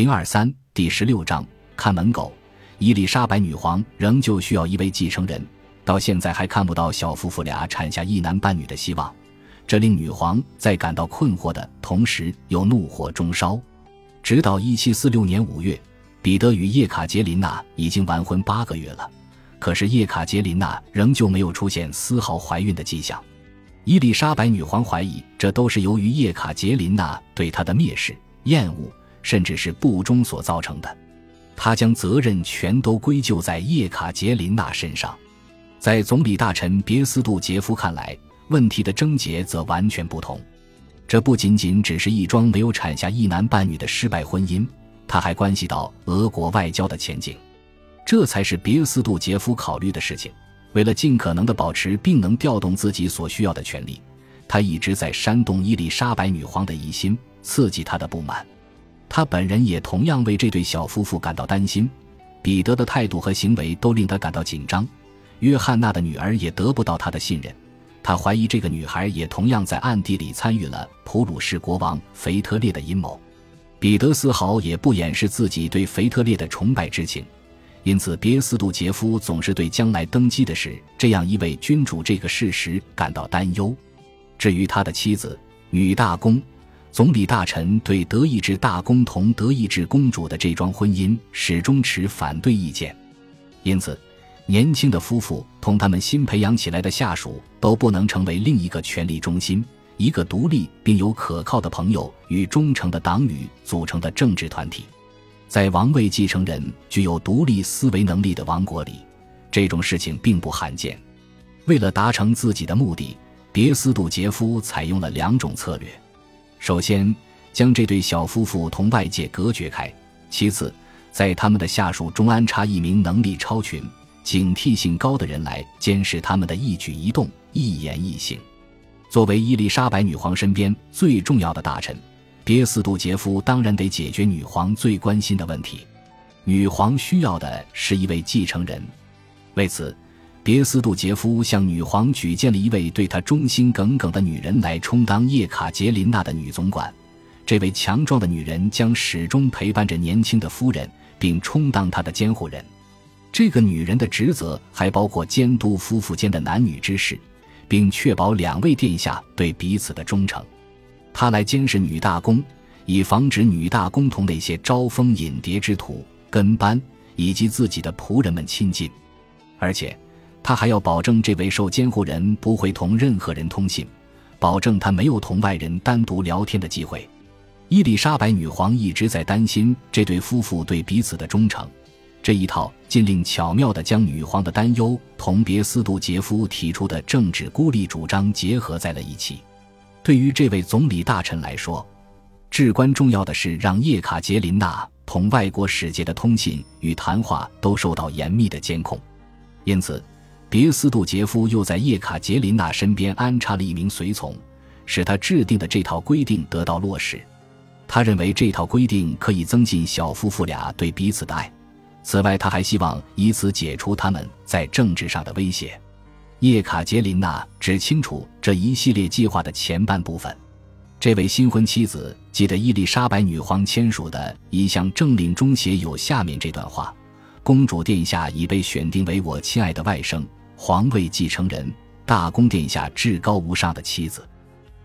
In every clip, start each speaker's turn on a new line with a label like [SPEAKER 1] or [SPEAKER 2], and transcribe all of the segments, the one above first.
[SPEAKER 1] 零二三第十六章看门狗。伊丽莎白女皇仍旧需要一位继承人，到现在还看不到小夫妇俩产下一男半女的希望，这令女皇在感到困惑的同时又怒火中烧。直到一七四六年五月，彼得与叶卡捷琳娜已经完婚八个月了，可是叶卡捷琳娜仍旧没有出现丝毫怀孕的迹象。伊丽莎白女皇怀疑，这都是由于叶卡捷琳娜对她的蔑视、厌恶。甚至是不忠所造成的，他将责任全都归咎在叶卡捷琳娜身上。在总理大臣别斯杜杰夫看来，问题的症结则完全不同。这不仅仅只是一桩没有产下一男半女的失败婚姻，它还关系到俄国外交的前景。这才是别斯杜杰夫考虑的事情。为了尽可能的保持并能调动自己所需要的权利，他一直在煽动伊丽莎白女皇的疑心，刺激她的不满。他本人也同样为这对小夫妇感到担心，彼得的态度和行为都令他感到紧张。约翰娜的女儿也得不到他的信任，他怀疑这个女孩也同样在暗地里参与了普鲁士国王腓特烈的阴谋。彼得丝毫也不掩饰自己对腓特烈的崇拜之情，因此别斯杜杰夫总是对将来登基的是这样一位君主这个事实感到担忧。至于他的妻子女大公。总理大臣对德意志大公同德意志公主的这桩婚姻始终持反对意见，因此，年轻的夫妇同他们新培养起来的下属都不能成为另一个权力中心、一个独立并有可靠的朋友与忠诚的党羽组成的政治团体。在王位继承人具有独立思维能力的王国里，这种事情并不罕见。为了达成自己的目的，别斯杜杰夫采用了两种策略。首先，将这对小夫妇同外界隔绝开；其次，在他们的下属中安插一名能力超群、警惕性高的人来监视他们的一举一动、一言一行。作为伊丽莎白女皇身边最重要的大臣，别斯杜杰夫当然得解决女皇最关心的问题。女皇需要的是一位继承人，为此。别斯杜杰夫向女皇举荐了一位对他忠心耿耿的女人来充当叶卡捷琳娜的女总管。这位强壮的女人将始终陪伴着年轻的夫人，并充当她的监护人。这个女人的职责还包括监督夫妇间的男女之事，并确保两位殿下对彼此的忠诚。她来监视女大公，以防止女大公同那些招蜂引蝶之徒、跟班以及自己的仆人们亲近，而且。他还要保证这位受监护人不会同任何人通信，保证他没有同外人单独聊天的机会。伊丽莎白女皇一直在担心这对夫妇对彼此的忠诚，这一套禁令巧妙地将女皇的担忧同别斯杜杰夫提出的政治孤立主张结合在了一起。对于这位总理大臣来说，至关重要的是让叶卡捷琳娜同外国使节的通信与谈话都受到严密的监控，因此。别斯杜杰夫又在叶卡捷琳娜身边安插了一名随从，使他制定的这套规定得到落实。他认为这套规定可以增进小夫妇俩对彼此的爱。此外，他还希望以此解除他们在政治上的威胁。叶卡捷琳娜只清楚这一系列计划的前半部分。这位新婚妻子记得伊丽莎白女皇签署的一项政令中写有下面这段话：“公主殿下已被选定为我亲爱的外甥。”皇位继承人，大公殿下至高无上的妻子，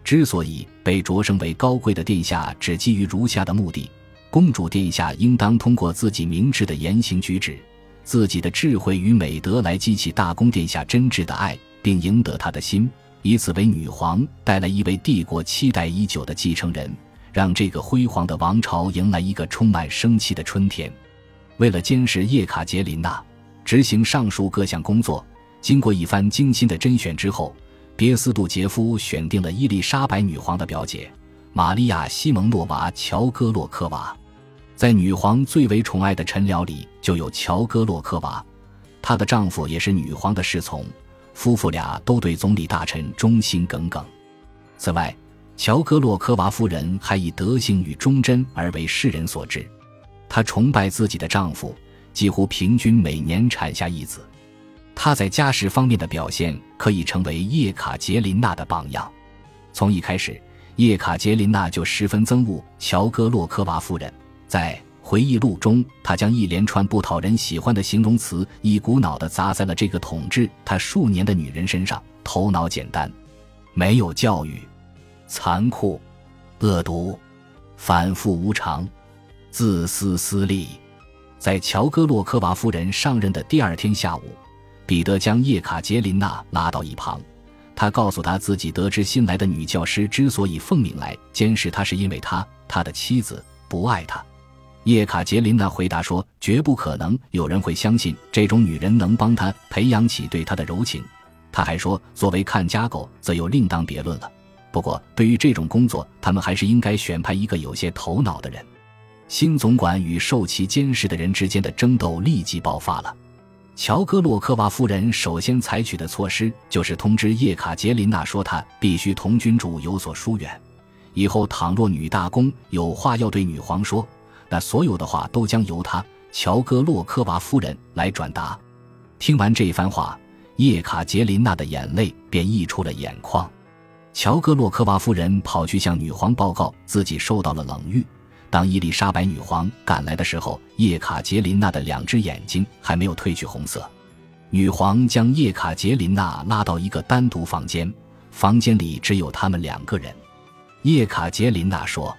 [SPEAKER 1] 之所以被擢升为高贵的殿下，只基于如下的目的：公主殿下应当通过自己明智的言行举止、自己的智慧与美德来激起大公殿下真挚的爱，并赢得他的心，以此为女皇带来一位帝国期待已久的继承人，让这个辉煌的王朝迎来一个充满生气的春天。为了监视叶卡捷琳娜，执行上述各项工作。经过一番精心的甄选之后，别斯杜杰夫选定了伊丽莎白女皇的表姐玛利亚·西蒙诺娃·乔戈洛科娃。在女皇最为宠爱的臣僚里，就有乔戈洛科娃。她的丈夫也是女皇的侍从，夫妇俩都对总理大臣忠心耿耿。此外，乔戈洛科娃夫人还以德行与忠贞而为世人所知。她崇拜自己的丈夫，几乎平均每年产下一子。他在家事方面的表现可以成为叶卡捷琳娜的榜样。从一开始，叶卡捷琳娜就十分憎恶乔戈洛科娃夫人。在回忆录中，他将一连串不讨人喜欢的形容词一股脑地砸在了这个统治他数年的女人身上：头脑简单，没有教育，残酷，恶毒，反复无常，自私私利。在乔戈洛科娃夫人上任的第二天下午，彼得将叶卡捷琳娜拉到一旁，他告诉他自己，得知新来的女教师之所以奉命来监视他，是因为他他的妻子不爱他。叶卡捷琳娜回答说：“绝不可能有人会相信这种女人能帮他培养起对他的柔情。”他还说：“作为看家狗，则又另当别论了。不过，对于这种工作，他们还是应该选派一个有些头脑的人。”新总管与受其监视的人之间的争斗立即爆发了。乔戈洛科娃夫人首先采取的措施就是通知叶卡捷琳娜说，她必须同君主有所疏远，以后倘若女大公有话要对女皇说。那所有的话都将由他乔戈洛科娃夫人来转达。听完这番话，叶卡捷琳娜的眼泪便溢出了眼眶。乔戈洛科娃夫人跑去向女皇报告自己受到了冷遇。当伊丽莎白女皇赶来的时候，叶卡捷琳娜的两只眼睛还没有褪去红色。女皇将叶卡捷琳娜拉到一个单独房间，房间里只有他们两个人。叶卡捷琳娜说：“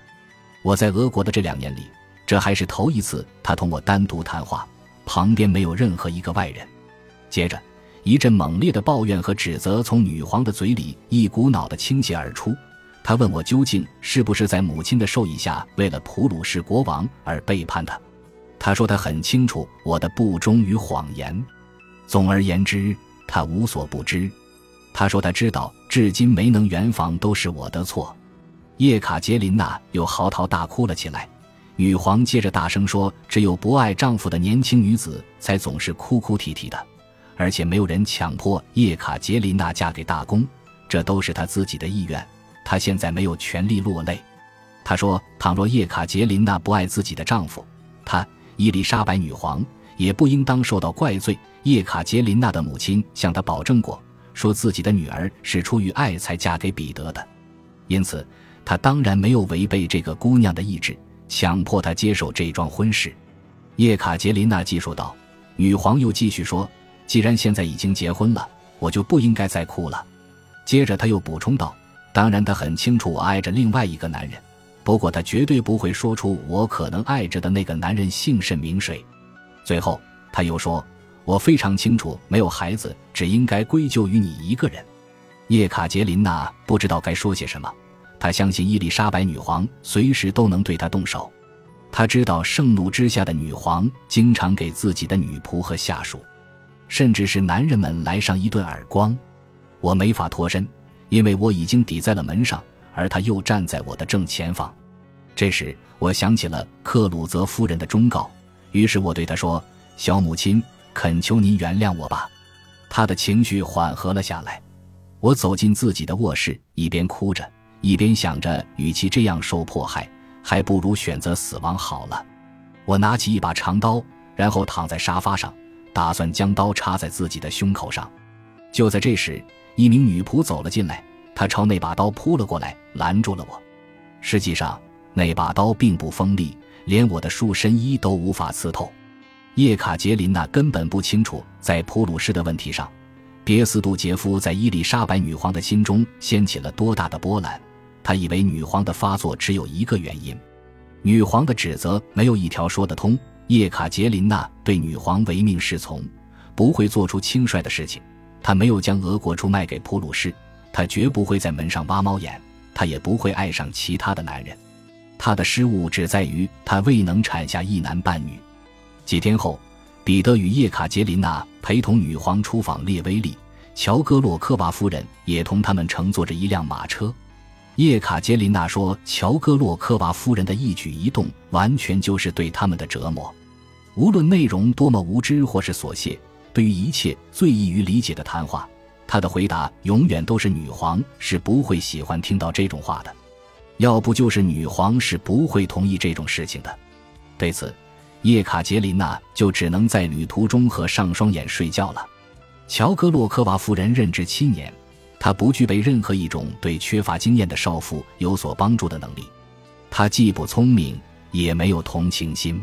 [SPEAKER 1] 我在俄国的这两年里。”这还是头一次，她同我单独谈话，旁边没有任何一个外人。接着，一阵猛烈的抱怨和指责从女皇的嘴里一股脑的倾泻而出。他问我究竟是不是在母亲的授意下，为了普鲁士国王而背叛他。他说他很清楚我的不忠与谎言。总而言之，他无所不知。他说他知道至今没能圆房都是我的错。叶卡捷琳娜又嚎啕大哭了起来。女皇接着大声说：“只有不爱丈夫的年轻女子才总是哭哭啼啼的，而且没有人强迫叶卡捷琳娜嫁给大公，这都是她自己的意愿。她现在没有权利落泪。”她说：“倘若叶卡捷琳娜不爱自己的丈夫，她伊丽莎白女皇也不应当受到怪罪。”叶卡捷琳娜的母亲向她保证过，说自己的女儿是出于爱才嫁给彼得的，因此她当然没有违背这个姑娘的意志。强迫她接受这桩婚事，叶卡捷琳娜记述道。女皇又继续说：“既然现在已经结婚了，我就不应该再哭了。”接着他又补充道：“当然，他很清楚我爱着另外一个男人，不过他绝对不会说出我可能爱着的那个男人姓甚名谁。”最后他又说：“我非常清楚，没有孩子只应该归咎于你一个人。”叶卡捷琳娜不知道该说些什么。她相信伊丽莎白女皇随时都能对她动手。她知道盛怒之下的女皇经常给自己的女仆和下属，甚至是男人们来上一顿耳光。我没法脱身，因为我已经抵在了门上，而他又站在我的正前方。这时，我想起了克鲁泽夫人的忠告，于是我对她说：“小母亲，恳求您原谅我吧。”她的情绪缓和了下来。我走进自己的卧室，一边哭着。一边想着，与其这样受迫害，还不如选择死亡好了。我拿起一把长刀，然后躺在沙发上，打算将刀插在自己的胸口上。就在这时，一名女仆走了进来，她朝那把刀扑了过来，拦住了我。实际上，那把刀并不锋利，连我的束身衣都无法刺透。叶卡捷琳娜根本不清楚，在普鲁士的问题上，别斯杜杰夫在伊丽莎白女皇的心中掀起了多大的波澜。他以为女皇的发作只有一个原因，女皇的指责没有一条说得通。叶卡捷琳娜对女皇唯命是从，不会做出轻率的事情。他没有将俄国出卖给普鲁士，他绝不会在门上挖猫眼，他也不会爱上其他的男人。他的失误只在于他未能产下一男半女。几天后，彼得与叶卡捷琳娜陪同女皇出访列威利，乔戈洛科娃夫人也同他们乘坐着一辆马车。叶卡捷琳娜说：“乔戈洛科娃夫人的一举一动，完全就是对他们的折磨。无论内容多么无知或是琐屑，对于一切最易于理解的谈话，他的回答永远都是：女皇是不会喜欢听到这种话的，要不就是女皇是不会同意这种事情的。对此，叶卡捷琳娜就只能在旅途中合上双眼睡觉了。乔戈洛科娃夫人任职七年。”他不具备任何一种对缺乏经验的少妇有所帮助的能力，他既不聪明，也没有同情心。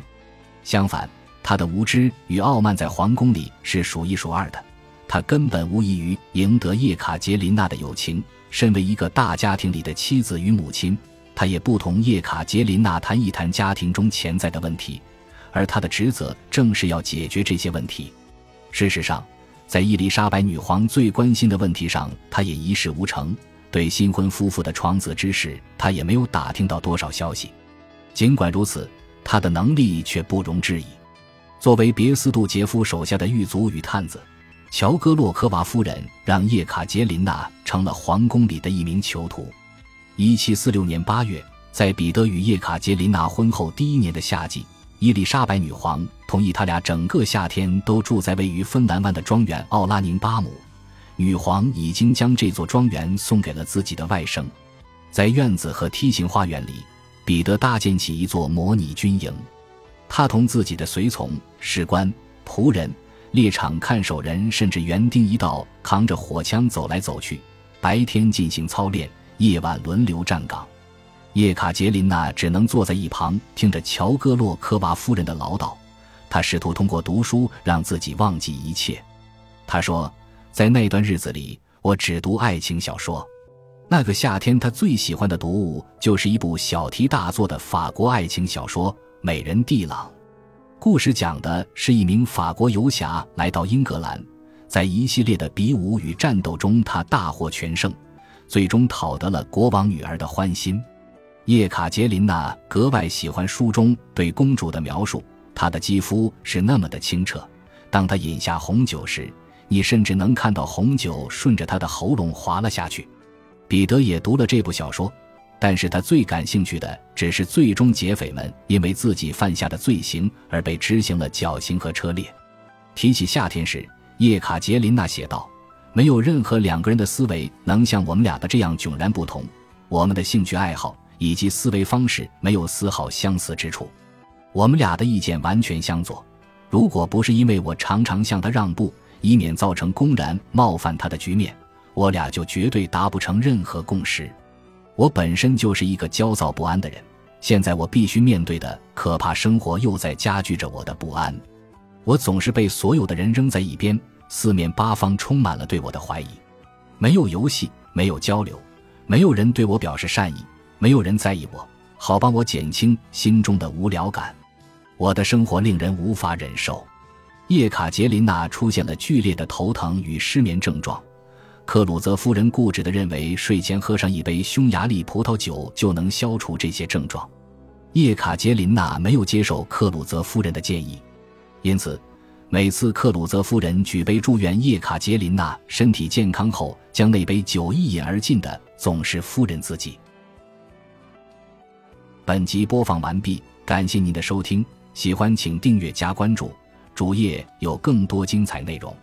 [SPEAKER 1] 相反，他的无知与傲慢在皇宫里是数一数二的。他根本无异于赢得叶卡捷琳娜的友情。身为一个大家庭里的妻子与母亲，他也不同叶卡捷琳娜谈一谈家庭中潜在的问题，而他的职责正是要解决这些问题。事实上，在伊丽莎白女皇最关心的问题上，他也一事无成。对新婚夫妇的床子之事，他也没有打听到多少消息。尽管如此，他的能力却不容置疑。作为别斯杜杰夫手下的狱卒与探子。乔戈洛科娃夫人让叶卡捷琳娜成了皇宫里的一名囚徒。一七四六年八月，在彼得与叶卡捷琳娜婚后第一年的夏季，伊丽莎白女皇同意他俩整个夏天都住在位于芬兰湾的庄园奥拉宁巴姆。女皇已经将这座庄园送给了自己的外甥。在院子和梯形花园里，彼得搭建起一座模拟军营。他同自己的随从、士官、仆人。猎场看守人甚至园丁一道扛着火枪走来走去，白天进行操练，夜晚轮流站岗。叶卡捷琳娜只能坐在一旁听着乔戈洛科娃夫人的唠叨。她试图通过读书让自己忘记一切。她说，在那段日子里，我只读爱情小说。那个夏天，她最喜欢的读物就是一部小题大做的法国爱情小说《美人蒂朗》。故事讲的是一名法国游侠来到英格兰，在一系列的比武与战斗中，他大获全胜，最终讨得了国王女儿的欢心。叶卡捷琳娜格外喜欢书中对公主的描述，她的肌肤是那么的清澈，当她饮下红酒时，你甚至能看到红酒顺着她的喉咙滑了下去。彼得也读了这部小说。但是他最感兴趣的只是最终劫匪们因为自己犯下的罪行而被执行了绞刑和车裂。提起夏天时，叶卡捷琳娜写道：“没有任何两个人的思维能像我们俩的这样迥然不同。我们的兴趣爱好以及思维方式没有丝毫相似之处。我们俩的意见完全相左。如果不是因为我常常向他让步，以免造成公然冒犯他的局面，我俩就绝对达不成任何共识。”我本身就是一个焦躁不安的人，现在我必须面对的可怕生活又在加剧着我的不安。我总是被所有的人扔在一边，四面八方充满了对我的怀疑。没有游戏，没有交流，没有人对我表示善意，没有人在意我，好帮我减轻心中的无聊感。我的生活令人无法忍受。叶卡捷琳娜出现了剧烈的头疼与失眠症状。克鲁泽夫人固执地认为，睡前喝上一杯匈牙利葡萄酒就能消除这些症状。叶卡捷琳娜没有接受克鲁泽夫人的建议，因此，每次克鲁泽夫人举杯祝愿叶卡捷琳娜身体健康后，将那杯酒一饮而尽的总是夫人自己。本集播放完毕，感谢您的收听，喜欢请订阅加关注，主页有更多精彩内容。